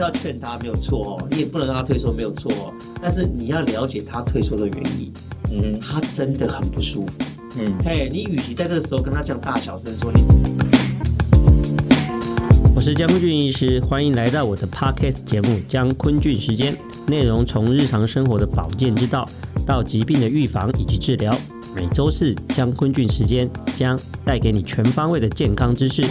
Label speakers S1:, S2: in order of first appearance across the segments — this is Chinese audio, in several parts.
S1: 是要劝他没有错哦，你也不能让他退缩没有错哦，但是你要了解他退缩的原因。嗯，他真的很不舒服。嗯，嘿，你与其在这个时候跟他讲大小声说你，我是江坤俊医师，欢迎来到我的 Podcast 节目《江坤俊时间》，内容从日常生活的保健之道到疾病的预防以及治疗，每周四江坤俊时间将带给你全方位的健康知识。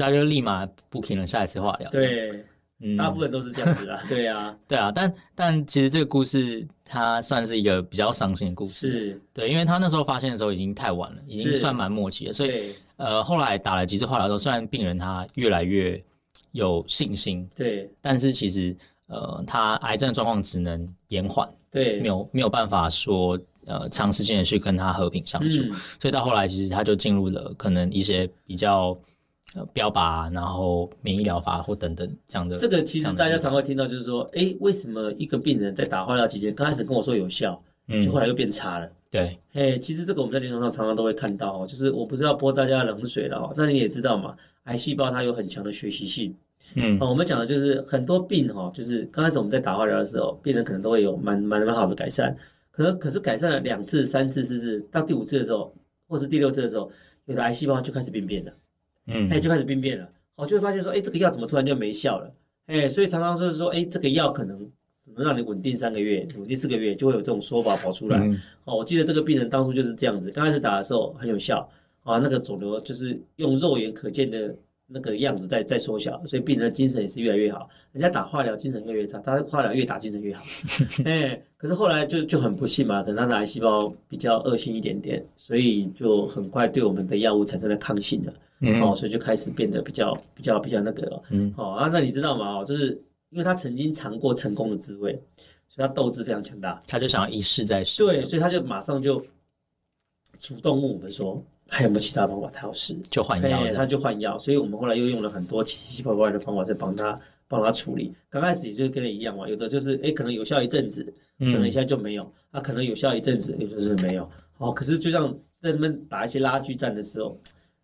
S2: 所以他就立马 booking 了下一次化疗。
S1: 对。嗯，大部分都是这样子啦，对啊，
S2: 对啊，但但其实这个故事它算是一个比较伤心的故事，
S1: 是
S2: 对，因为他那时候发现的时候已经太晚了，已经算蛮末期了，所以呃后来打了几次化疗之后，虽然病人他越来越有信心，
S1: 对，
S2: 但是其实呃他癌症的状况只能延缓，
S1: 对，
S2: 没有没有办法说呃长时间的去跟他和平相处，嗯，所以到后来其实他就进入了可能一些比较。标靶，然后免疫疗法或等等这样的。
S1: 这个其实大家常会听到，就是说，哎，为什么一个病人在打化疗期间，刚开始跟我说有效，嗯，就后来又变差了？
S2: 对，
S1: 哎，其实这个我们在临床上常常都会看到哦，就是我不是要泼大家冷水了哦，那你也知道嘛，癌细胞它有很强的学习性，嗯，我们讲的就是很多病哈，就是刚开始我们在打化疗的时候，病人可能都会有蛮蛮蛮好的改善，可能可是改善了两次、三次、四次，到第五次的时候，或是第六次的时候，有的癌细胞就开始病变了。嗯，哎，就开始病变了，哦，就会发现说，哎，这个药怎么突然就没效了？哎，所以常常就是说，哎，这个药可能只能让你稳定三个月，稳定四个月，就会有这种说法跑出来。嗯、哦，我记得这个病人当初就是这样子，刚开始打的时候很有效，啊，那个肿瘤就是用肉眼可见的。那个样子在在缩小，所以病人的精神也是越来越好。人家打化疗精神越来越差，他化疗越打精神越好。哎，可是后来就就很不幸嘛，等他的癌细胞比较恶性一点点，所以就很快对我们的药物产生了抗性了。嗯，哦，所以就开始变得比较比较比较那个了。嗯，哦啊，那你知道吗？哦，就是因为他曾经尝过成功的滋味，所以他斗志非常强大，
S2: 他就想要一试再试。
S1: 对，所以他就马上就主动问我们说。还有没有其他方法？他要试
S2: 就换药，
S1: 他就换药。所以我们后来又用了很多奇奇怪怪的方法在帮他帮他处理。刚开始也就跟你一样嘛，有的就是哎，可能有效一阵子，可能一下就没有；他、嗯啊、可能有效一阵子，也就是没有。哦，可是就像在那边打一些拉锯战的时候，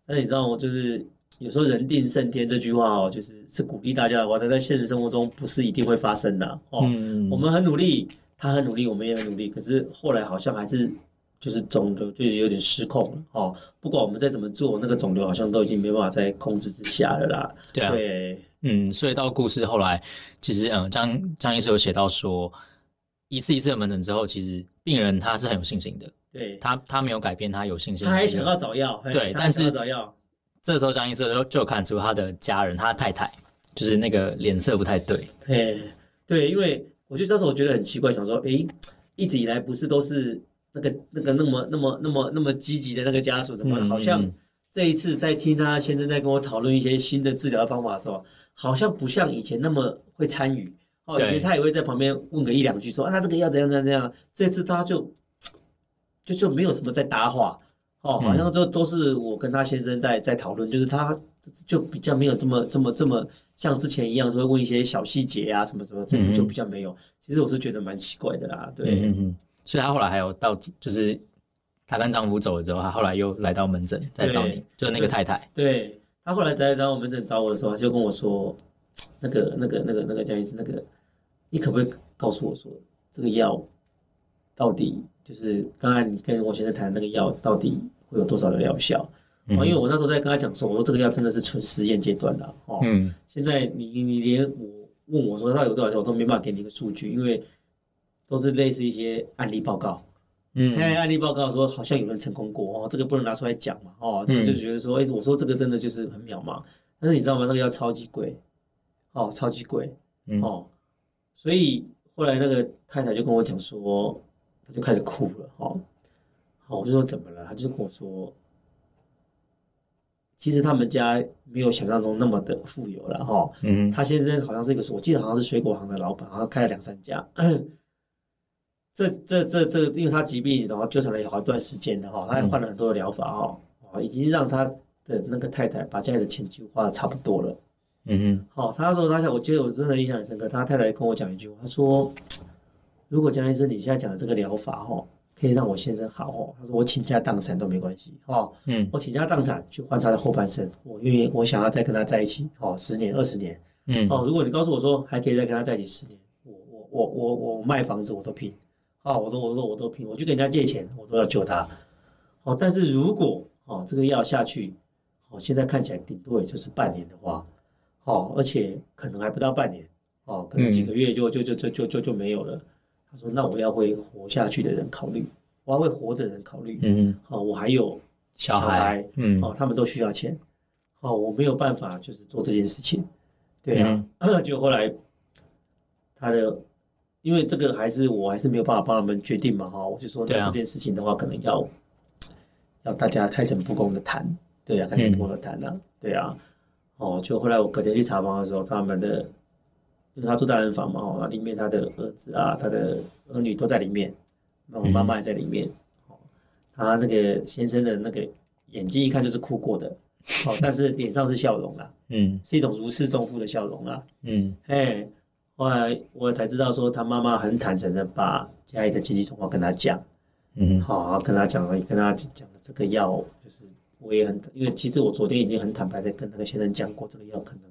S1: 那你知道吗？就是有时候人定胜天这句话哦，就是是鼓励大家的话，但在现实生活中不是一定会发生的哦。嗯、我们很努力，他很努力，我们也很努力，可是后来好像还是。就是肿瘤就是有点失控了哦，不管我们再怎么做，那个肿瘤好像都已经没办法在控制之下了啦。
S2: 对啊，对，嗯，所以到故事后来，其实嗯，张张医师有写到说，一次一次的门诊之后，其实病人他是很有信心的，
S1: 对，
S2: 他他没有改变，他有信心，
S1: 他还想要找药，
S2: 对，但是找药，这时候张医师就就看出他的家人，他的太太就是那个脸色不太对，
S1: 对，对，因为我就当时我觉得很奇怪，想说，诶，一直以来不是都是。那个那个那么那么那么那么积极的那个家属，怎么好像这一次在听他先生在跟我讨论一些新的治疗方法的时候，好像不像以前那么会参与哦。以前他也会在旁边问个一两句说，说啊，那这个要怎样怎样怎样。这次他就就就没有什么在搭话哦，好像就都是我跟他先生在在讨论，就是他就比较没有这么这么这么像之前一样，会问一些小细节啊什么什么。这次就比较没有。其实我是觉得蛮奇怪的啦，对。嗯嗯
S2: 所以她后来还有到，就是她跟丈夫走了之后，她后来又来到门诊再找你，就是那个太太。
S1: 对，她后来在来到门诊找我的时候，她就跟我说：“那个、那个、那个、那个江医师，那个你可不可以告诉我说，这个药到底就是刚才你跟我先生谈的那个药到底会有多少的疗效？嗯、因为我那时候在跟他讲说，我说这个药真的是纯实验阶段的哦。嗯。现在你你连我问我说它有多少效，我都没办法给你一个数据，因为。都是类似一些案例报告，嗯，看案例报告说好像有人成功过哦，这个不能拿出来讲嘛，哦，就就觉得说，哎、嗯，我说这个真的就是很渺茫，但是你知道吗？那个要超级贵，哦，超级贵，嗯、哦，所以后来那个太太就跟我讲说，她就开始哭了，哦，好，我就说怎么了？她就跟我说，其实他们家没有想象中那么的富有了，哈、哦，嗯，他先生好像是一个，我记得好像是水果行的老板，好像开了两三家。这这这这，因为他疾病，然后纠缠了好一段时间的哈，他还换了很多的疗法哈，哦，已经让他的那个太太把家里的钱就花的差不多了。嗯哼，好，他说他想，我觉得我真的印象很深刻。他太太跟我讲一句话，他说：“如果江医生你现在讲的这个疗法哈，可以让我先生好哦。他说我倾家荡产都没关系哦。嗯，我倾家荡产去换他的后半生，我愿意，我想要再跟他在一起哦，十年二十年。嗯，哦，如果你告诉我说还可以再跟他在一起十年，我我我我我卖房子我都拼，哦，我都我说我都拼，我去跟人家借钱我都要救他。哦，但是如果哦这个药下去，哦现在看起来顶多也就是半年的话，哦，而且可能还不到半年，哦，可能几个月就就就就就就就没有了。他说：“那我要为活下去的人考虑，我要为活着的人考虑。嗯，好，我还有小孩，嗯，哦，他们都需要钱，哦，我没有办法就是做这件事情，对啊。就后来他的，因为这个还是我还是没有办法帮他们决定嘛，哈，我就说那这件事情的话，可能要要大家开诚布公的谈，对啊，开诚布公的谈啊，对啊，哦，就后来我隔天去查房的时候，他们的。”因为他住大人房嘛，哦，里面他的儿子啊，他的儿女都在里面，那我妈妈也在里面，哦，他那个先生的那个眼睛一看就是哭过的，哦，但是脸上是笑容啦，嗯，是一种如释重负的笑容啦，嗯，哎，后来我才知道说他妈妈很坦诚的把家里的经济状况跟他讲，嗯，好，跟他讲了，跟他讲了这个药，就是我也很，因为其实我昨天已经很坦白的跟那个先生讲过，这个药可能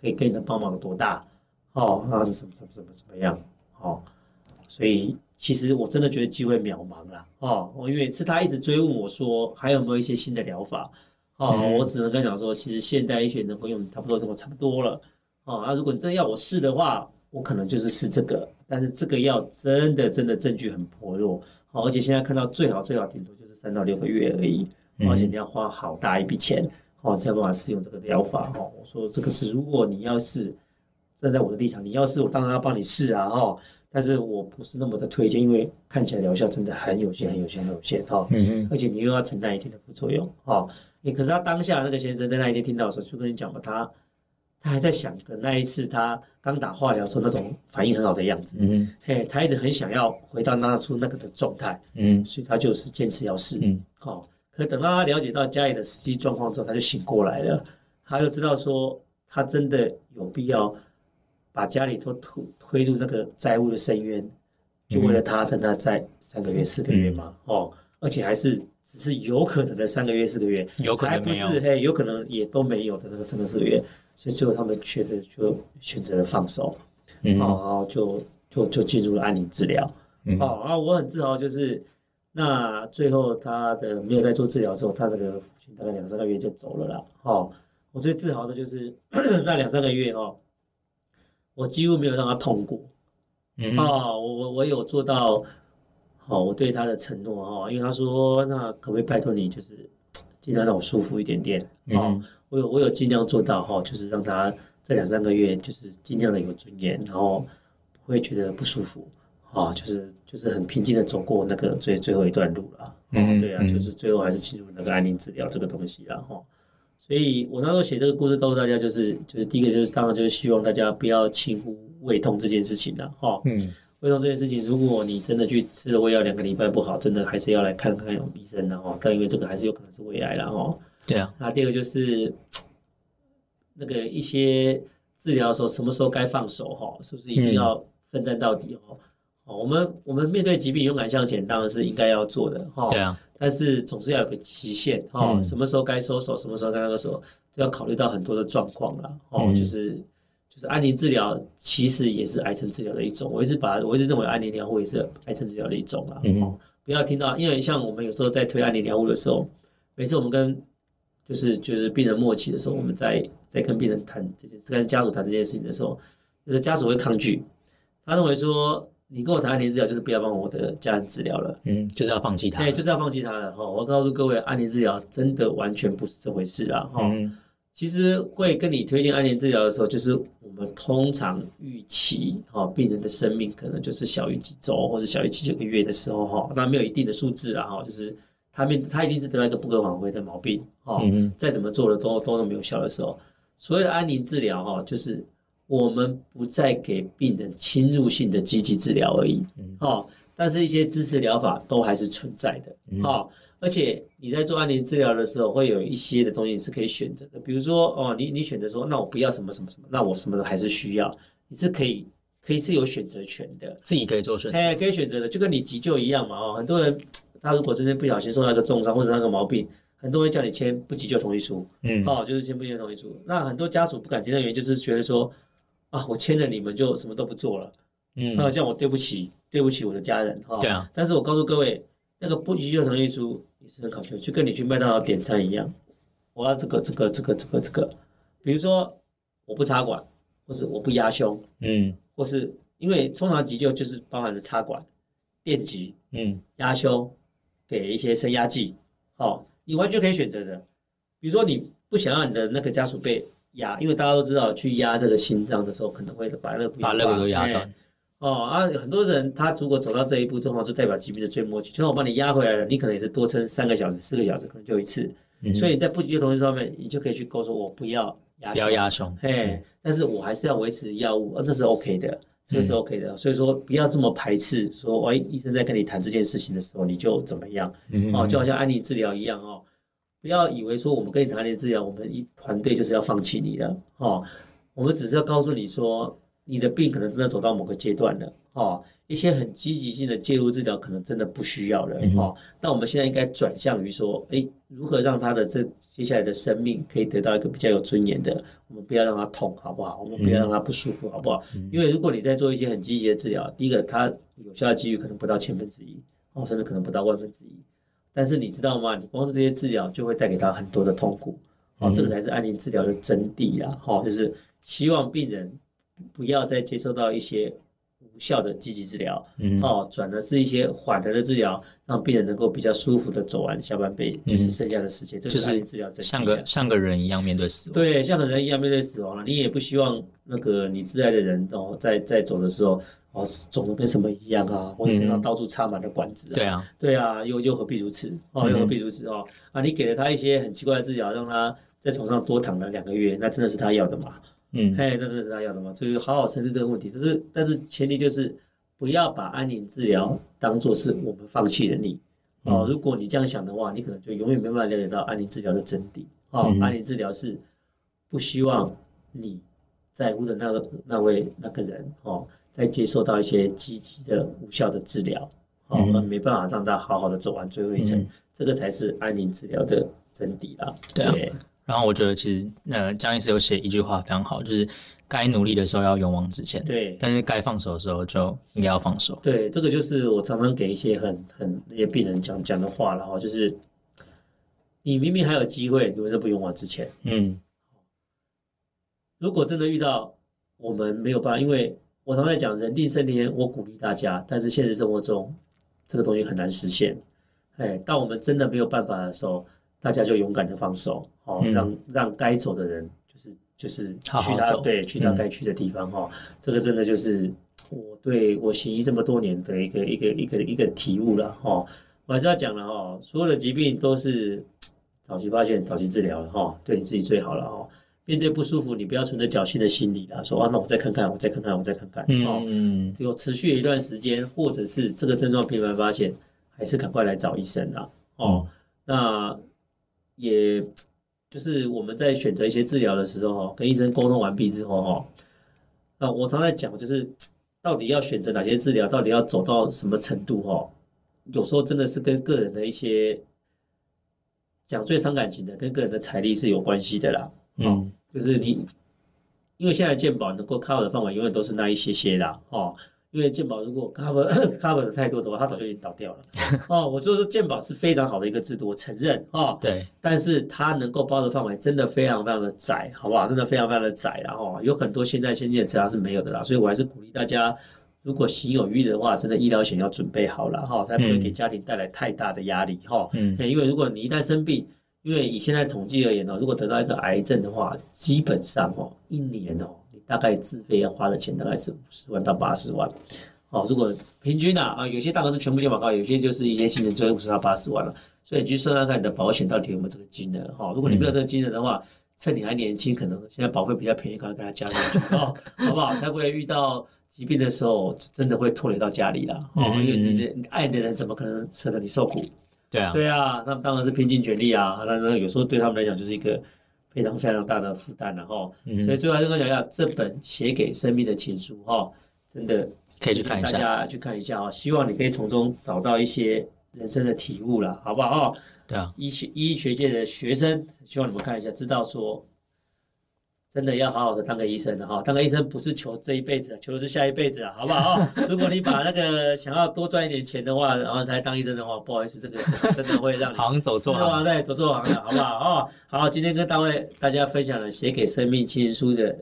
S1: 可以给你的帮忙多大。哦，那是什么什么什么怎么样？哦，所以其实我真的觉得机会渺茫了。哦，我因为是他一直追问我说还有没有一些新的疗法。哦，嗯、我只能跟他讲说，其实现代医学能够用差不多跟我差不多了。哦，那如果你真的要我试的话，我可能就是试这个。但是这个药真的真的证据很薄弱。哦，而且现在看到最好最好顶多就是三到六个月而已。而且你要花好大一笔钱，哦，才有办法试用这个疗法。哦，我说这个是如果你要试。站在我的立场，你要试，我当然要帮你试啊，哈！但是我不是那么的推荐，因为看起来疗效真的很有限，很有限，很有限，哈。嗯嗯。而且你又要承担一定的副作用，哈。你可是他当下那个先生在那一天听到的时候，就跟你讲嘛，他他还在想着那一次他刚打化疗时候那种反应很好的样子，嗯嘿，他一直很想要回到当初那个的状态，嗯，所以他就是坚持要试，嗯，好。可等到他了解到家里的实际状况之后，他就醒过来了，他就知道说他真的有必要。把家里都推推入那个债务的深渊，就为了他等他在三个月四个月嘛，嗯、哦，而且还是只是有可能的三个月四个月，有可能还不是嘿，有可能也都没有的那个三个四个月，所以最后他们选择就选择了放手，嗯、哦，然后就就就进入了安宁治疗，嗯、哦，然后我很自豪，就是那最后他的没有在做治疗之后，他那个大概两三个月就走了啦，哦，我最自豪的就是 那两三个月哦。我几乎没有让他痛过，嗯、哦，我我我有做到，好、哦，我对他的承诺哈，因为他说，那可不可以拜托你，就是尽量让我舒服一点点，嗯、哦，我有我有尽量做到哈，就是让他这两三个月就是尽量的有尊严，然后不会觉得不舒服，啊、哦，就是就是很平静的走过那个最最后一段路了，嗯、哦，对啊，就是最后还是进入那个安宁治疗这个东西了哈。哦所以我那时候写这个故事，告诉大家，就是就是第一个就是当然就是希望大家不要轻忽胃痛这件事情了，哈。嗯。胃痛这件事情，如果你真的去吃了胃药两个礼拜不好，真的还是要来看看有医生的哈。但因为这个还是有可能是胃癌了哈。对啊。那第二个就是那个一些治疗的时候，什么时候该放手哈？是不是一定要奋战到底哦？哦，我们我们面对疾病勇敢向前，当然是应该要做的哈。对啊。但是总是要有个极限哈，嗯、什么时候该收手，什么时候该那个时候，就要考虑到很多的状况了哦。嗯、就是就是安宁治疗其实也是癌症治疗的一种，我一直把我一直认为安宁疗护也是癌症治疗的一种啦。嗯、哦，不要听到，因为像我们有时候在推安宁疗护的时候，每次我们跟就是就是病人末期的时候，我们在在跟病人谈这件事，跟家属谈这件事情的时候，有的家属会抗拒，他认为说。你跟我谈安宁治疗，就是不要帮我的家人治疗了，嗯，就是要放弃他，对，就是要放弃他了哈。我告诉各位，安宁治疗真的完全不是这回事啦哈。嗯、其实会跟你推荐安宁治疗的时候，就是我们通常预期哈，病人的生命可能就是小于几周或者小于几九个月的时候哈，那没有一定的数字啦哈，就是他面他一定是得到一个不可挽回的毛病哈，嗯、再怎么做的都都没有效的时候，所谓的安宁治疗哈，就是。我们不再给病人侵入性的积极治疗而已，哦，但是一些支持疗法都还是存在的，哦，而且你在做安宁治疗的时候，会有一些的东西是可以选择的，比如说，哦，你你选择说，那我不要什么什么什么，那我什么的还是需要，你是可以可以是有选择权的，
S2: 自己可以做选择，
S1: 哎，可以选择的，就跟你急救一样嘛哦，很多人他如果真的不小心受到一个重伤或者那个毛病，很多人叫你签不急救同意书，嗯，哦，就是签不急救同意书，那很多家属不敢签的原因就是觉得说啊，我签了你们就什么都不做了，嗯，那这样我对不起对不起我的家人哈，对啊，但是我告诉各位，那个不急救同意书也是很考究，就跟你去麦当劳点餐一样，我要这个这个这个这个这个，比如说我不插管。或是我不压胸，嗯，或是因为通常急救就是包含了插管、电击，嗯，压胸，给一些升压剂，哦，你完全可以选择的。比如说你不想要你的那个家属被压，因为大家都知道去压这个心脏的时候可能会把那个
S2: 把肋骨都压断，
S1: 哦啊，很多人他如果走到这一步，正好就代表疾病的最末期，就算我帮你压回来了，你可能也是多撑三个小时、四个小时，可能就一次。嗯、所以在不急的同时上面，你就可以去勾说，我不要压。
S2: 不要压胸，
S1: 嘿，但是我还是要维持药物，啊，这是 OK 的，这是 OK 的，嗯、所以说不要这么排斥，说，喂，医生在跟你谈这件事情的时候，你就怎么样，嗯、哦，就好像安利治疗一样哦，不要以为说我们跟你谈安利治疗，我们一团队就是要放弃你的，哦，我们只是要告诉你说，你的病可能真的走到某个阶段了，哦。一些很积极性的介入治疗可能真的不需要了、嗯哦，那我们现在应该转向于说，哎，如何让他的这接下来的生命可以得到一个比较有尊严的？我们不要让他痛，好不好？我们不要让他不舒服，好不好？嗯、因为如果你在做一些很积极的治疗，第一个，它有效的几率可能不到千分之一，哦，甚至可能不到万分之一。但是你知道吗？你光是这些治疗就会带给他很多的痛苦，哦，这个才是安宁治疗的真谛啦，哈、哦，就是希望病人不要再接受到一些。效的积极治疗，嗯，哦，转的是一些缓和的治疗，让病人能够比较舒服的走完下半辈，嗯、就是剩下的时间，就是治疗，
S2: 像个像个人一样面对死亡，
S1: 对，像个人一样面对死亡了。你也不希望那个你挚爱的人哦，在在走的时候哦，肿的跟什么一样啊，或者身上到处插满了管子啊，
S2: 对啊，
S1: 对啊，又又何必如此哦，又何必如此哦？啊，你给了他一些很奇怪的治疗，让他在床上多躺了两个月，那真的是他要的吗？嗯，嘿，那真的是他要的吗？所以好好审视这个问题。就是，但是前提就是不要把安宁治疗当做是我们放弃了你。嗯、哦，如果你这样想的话，你可能就永远没办法了解到安宁治疗的真谛。哦，嗯、安宁治疗是不希望你在乎的那个那位那个人哦，在接受到一些积极的无效的治疗，哦，而没办法让他好好的走完最后一程。嗯、这个才是安宁治疗的真谛啦。对。对
S2: 然后我觉得其实，呃，江医师有写一句话非常好，就是该努力的时候要勇往直前，
S1: 对，
S2: 但是该放手的时候就应该要放手。
S1: 对，这个就是我常常给一些很很那些病人讲讲的话了哈，就是你明明还有机会，你为什么不勇往直前？嗯，如果真的遇到我们没有办法，因为我常在讲人定胜天，我鼓励大家，但是现实生活中这个东西很难实现。哎，当我们真的没有办法的时候。大家就勇敢的放手，哦，让让该走的人就是就是去他对去他该去的地方哈，嗯、这个真的就是我对我行医这么多年的一个一个一个一个体悟了哈。我还是要讲了哈，所有的疾病都是早期发现、早期治疗了哈，对你自己最好了哈。面对不舒服，你不要存着侥幸的心理啦，说啊，那我再看看，我再看看，我再看看，哦，嗯，就持续一段时间，或者是这个症状频繁发现，还是赶快来找医生啦，哦，嗯、那。也就是我们在选择一些治疗的时候，跟医生沟通完毕之后，哈，那我常在讲，就是到底要选择哪些治疗，到底要走到什么程度，哈，有时候真的是跟个人的一些讲最伤感情的，跟个人的财力是有关系的啦。嗯，就是你，因为现在健保能够 cover 的范围永远都是那一些些啦，哦。因为健保如果 cover cover 的太多的话，它早就已经倒掉了。哦，我就说健保是非常好的一个制度，我承认哦。对。但是它能够包的范围真的非常非常的窄，好不好？真的非常非常的窄，然后有很多现在先进的治疗是没有的啦。所以我还是鼓励大家，如果行有余力的话，真的医疗险要准备好了哈，才不会给家庭带来太大的压力哈。嗯。因为如果你一旦生病，因为以现在统计而言呢，如果得到一个癌症的话，基本上哦，一年哦。大概自费要花的钱大概是五十万到八十万，哦，如果平均啊啊，有些大概是全部健保高，有些就是一些新人就五十到八十万了，所以你去算算看你的保险到底有没有这个金额哈。如果你没有这个金额的话，趁你还年轻，可能现在保费比较便宜，赶快给他加进去哦，好不好？才不会遇到疾病的时候真的会拖累到家里了哦，因为你的爱的人怎么可能舍得你受苦？对啊，对啊，那当然是拼尽全力啊，那那有时候对他们来讲就是一个。非常非常大的负担了哈，所以最后还是跟大家讲一下这本写给生命的情书哈，真的
S2: 可以去看一下，
S1: 大家去看一下哦。希望你可以从中找到一些人生的体悟了，好不好？
S2: 对啊，
S1: 医学医学界的学生，希望你们看一下，知道说。真的要好好的当个医生的哈，当个医生不是求这一辈子，求的是下一辈子啊，好不好？如果你把那个想要多赚一点钱的话，然后才当医生的话，不好意思，这个 真的会让你
S2: 行走错行，
S1: 对，走错行了，好不好？哦，好，今天跟大卫大家分享了写给生命情书的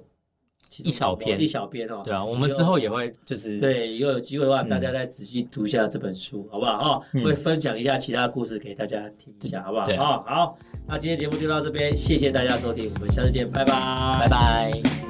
S2: 一小篇，
S1: 一小篇哦。
S2: 对啊，我们之后也会就是
S1: 对，以后有机会的话，大家再仔细读一下这本书，好不好？哦，会分享一下其他故事给大家听一下，好不好？哦，好。那今天节目就到这边，谢谢大家收听，我们下次见，拜拜，
S2: 拜拜。